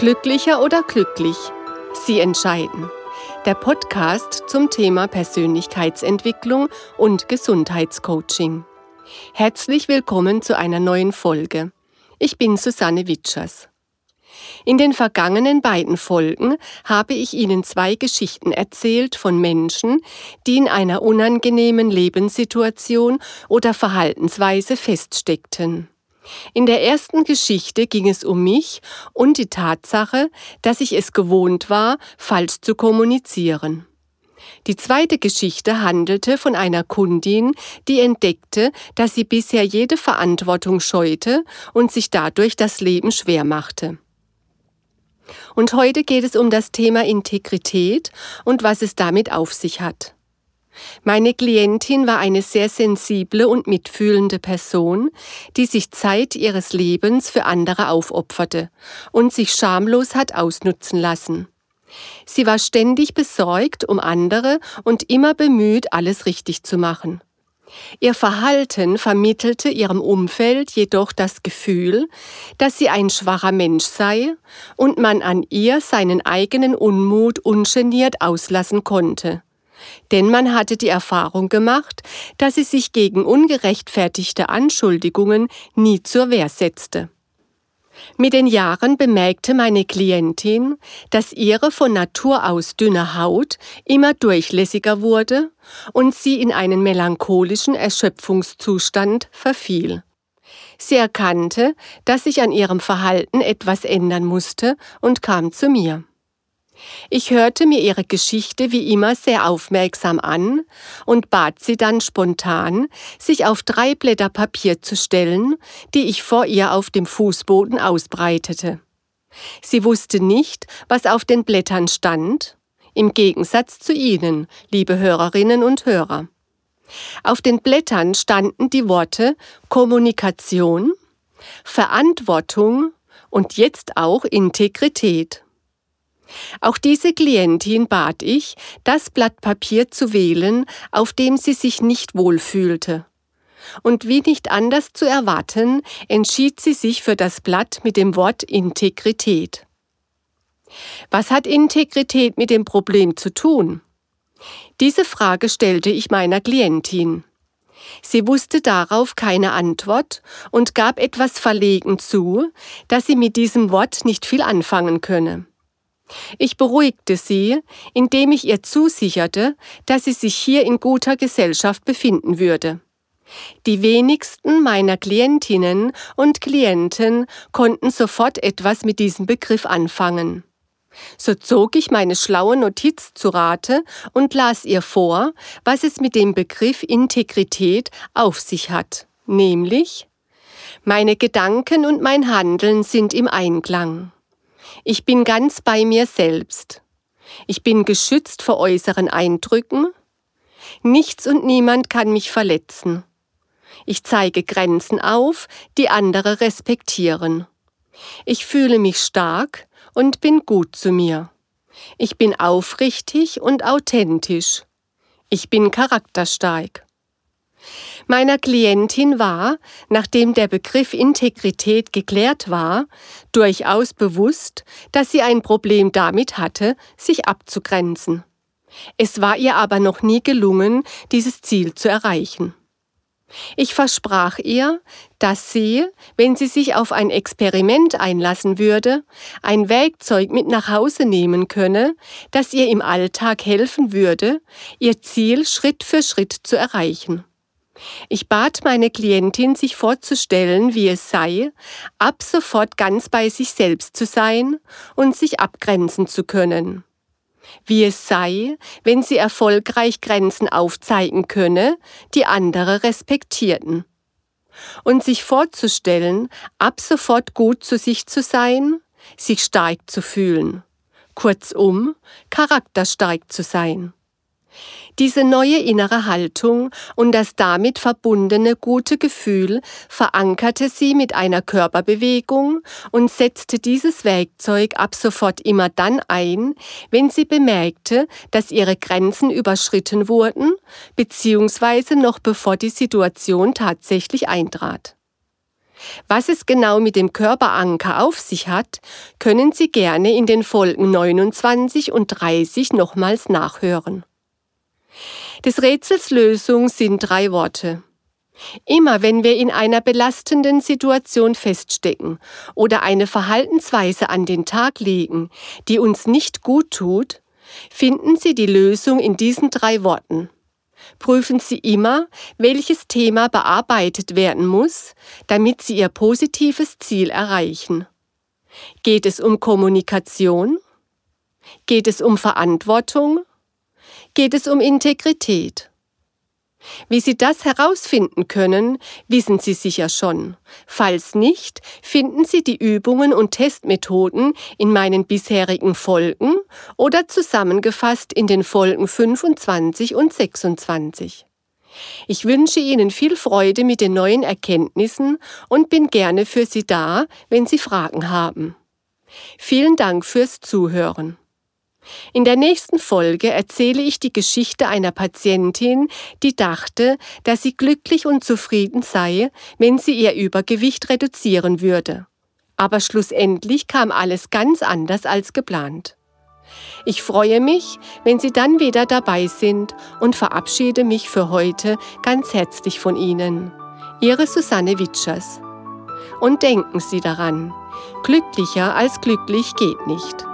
Glücklicher oder glücklich? Sie entscheiden. Der Podcast zum Thema Persönlichkeitsentwicklung und Gesundheitscoaching. Herzlich willkommen zu einer neuen Folge. Ich bin Susanne Witschers. In den vergangenen beiden Folgen habe ich Ihnen zwei Geschichten erzählt von Menschen, die in einer unangenehmen Lebenssituation oder Verhaltensweise feststeckten. In der ersten Geschichte ging es um mich und die Tatsache, dass ich es gewohnt war, falsch zu kommunizieren. Die zweite Geschichte handelte von einer Kundin, die entdeckte, dass sie bisher jede Verantwortung scheute und sich dadurch das Leben schwer machte. Und heute geht es um das Thema Integrität und was es damit auf sich hat. Meine Klientin war eine sehr sensible und mitfühlende Person, die sich Zeit ihres Lebens für andere aufopferte und sich schamlos hat ausnutzen lassen. Sie war ständig besorgt um andere und immer bemüht, alles richtig zu machen. Ihr Verhalten vermittelte ihrem Umfeld jedoch das Gefühl, dass sie ein schwacher Mensch sei und man an ihr seinen eigenen Unmut ungeniert auslassen konnte. Denn man hatte die Erfahrung gemacht, dass sie sich gegen ungerechtfertigte Anschuldigungen nie zur Wehr setzte. Mit den Jahren bemerkte meine Klientin, dass ihre von Natur aus dünne Haut immer durchlässiger wurde und sie in einen melancholischen Erschöpfungszustand verfiel. Sie erkannte, dass sich an ihrem Verhalten etwas ändern musste und kam zu mir. Ich hörte mir ihre Geschichte wie immer sehr aufmerksam an und bat sie dann spontan, sich auf drei Blätter Papier zu stellen, die ich vor ihr auf dem Fußboden ausbreitete. Sie wusste nicht, was auf den Blättern stand, im Gegensatz zu Ihnen, liebe Hörerinnen und Hörer. Auf den Blättern standen die Worte Kommunikation, Verantwortung und jetzt auch Integrität. Auch diese Klientin bat ich, das Blatt Papier zu wählen, auf dem sie sich nicht wohlfühlte. Und wie nicht anders zu erwarten, entschied sie sich für das Blatt mit dem Wort Integrität. Was hat Integrität mit dem Problem zu tun? Diese Frage stellte ich meiner Klientin. Sie wusste darauf keine Antwort und gab etwas verlegen zu, dass sie mit diesem Wort nicht viel anfangen könne. Ich beruhigte sie, indem ich ihr zusicherte, dass sie sich hier in guter Gesellschaft befinden würde. Die wenigsten meiner Klientinnen und Klienten konnten sofort etwas mit diesem Begriff anfangen. So zog ich meine schlaue Notiz zu Rate und las ihr vor, was es mit dem Begriff Integrität auf sich hat, nämlich meine Gedanken und mein Handeln sind im Einklang. Ich bin ganz bei mir selbst. Ich bin geschützt vor äußeren Eindrücken. Nichts und niemand kann mich verletzen. Ich zeige Grenzen auf, die andere respektieren. Ich fühle mich stark und bin gut zu mir. Ich bin aufrichtig und authentisch. Ich bin charakterstark. Meiner Klientin war, nachdem der Begriff Integrität geklärt war, durchaus bewusst, dass sie ein Problem damit hatte, sich abzugrenzen. Es war ihr aber noch nie gelungen, dieses Ziel zu erreichen. Ich versprach ihr, dass sie, wenn sie sich auf ein Experiment einlassen würde, ein Werkzeug mit nach Hause nehmen könne, das ihr im Alltag helfen würde, ihr Ziel Schritt für Schritt zu erreichen. Ich bat meine Klientin, sich vorzustellen, wie es sei, ab sofort ganz bei sich selbst zu sein und sich abgrenzen zu können. Wie es sei, wenn sie erfolgreich Grenzen aufzeigen könne, die andere respektierten. Und sich vorzustellen, ab sofort gut zu sich zu sein, sich stark zu fühlen. Kurzum, charakterstark zu sein. Diese neue innere Haltung und das damit verbundene gute Gefühl verankerte sie mit einer Körperbewegung und setzte dieses Werkzeug ab sofort immer dann ein, wenn sie bemerkte, dass ihre Grenzen überschritten wurden, beziehungsweise noch bevor die Situation tatsächlich eintrat. Was es genau mit dem Körperanker auf sich hat, können Sie gerne in den Folgen 29 und 30 nochmals nachhören. Des Rätsels Lösung sind drei Worte. Immer wenn wir in einer belastenden Situation feststecken oder eine Verhaltensweise an den Tag legen, die uns nicht gut tut, finden Sie die Lösung in diesen drei Worten. Prüfen Sie immer, welches Thema bearbeitet werden muss, damit Sie Ihr positives Ziel erreichen. Geht es um Kommunikation? Geht es um Verantwortung? Geht es um Integrität? Wie Sie das herausfinden können, wissen Sie sicher schon. Falls nicht, finden Sie die Übungen und Testmethoden in meinen bisherigen Folgen oder zusammengefasst in den Folgen 25 und 26. Ich wünsche Ihnen viel Freude mit den neuen Erkenntnissen und bin gerne für Sie da, wenn Sie Fragen haben. Vielen Dank fürs Zuhören. In der nächsten Folge erzähle ich die Geschichte einer Patientin, die dachte, dass sie glücklich und zufrieden sei, wenn sie ihr Übergewicht reduzieren würde. Aber schlussendlich kam alles ganz anders als geplant. Ich freue mich, wenn Sie dann wieder dabei sind und verabschiede mich für heute ganz herzlich von Ihnen. Ihre Susanne Witschers. Und denken Sie daran, glücklicher als glücklich geht nicht.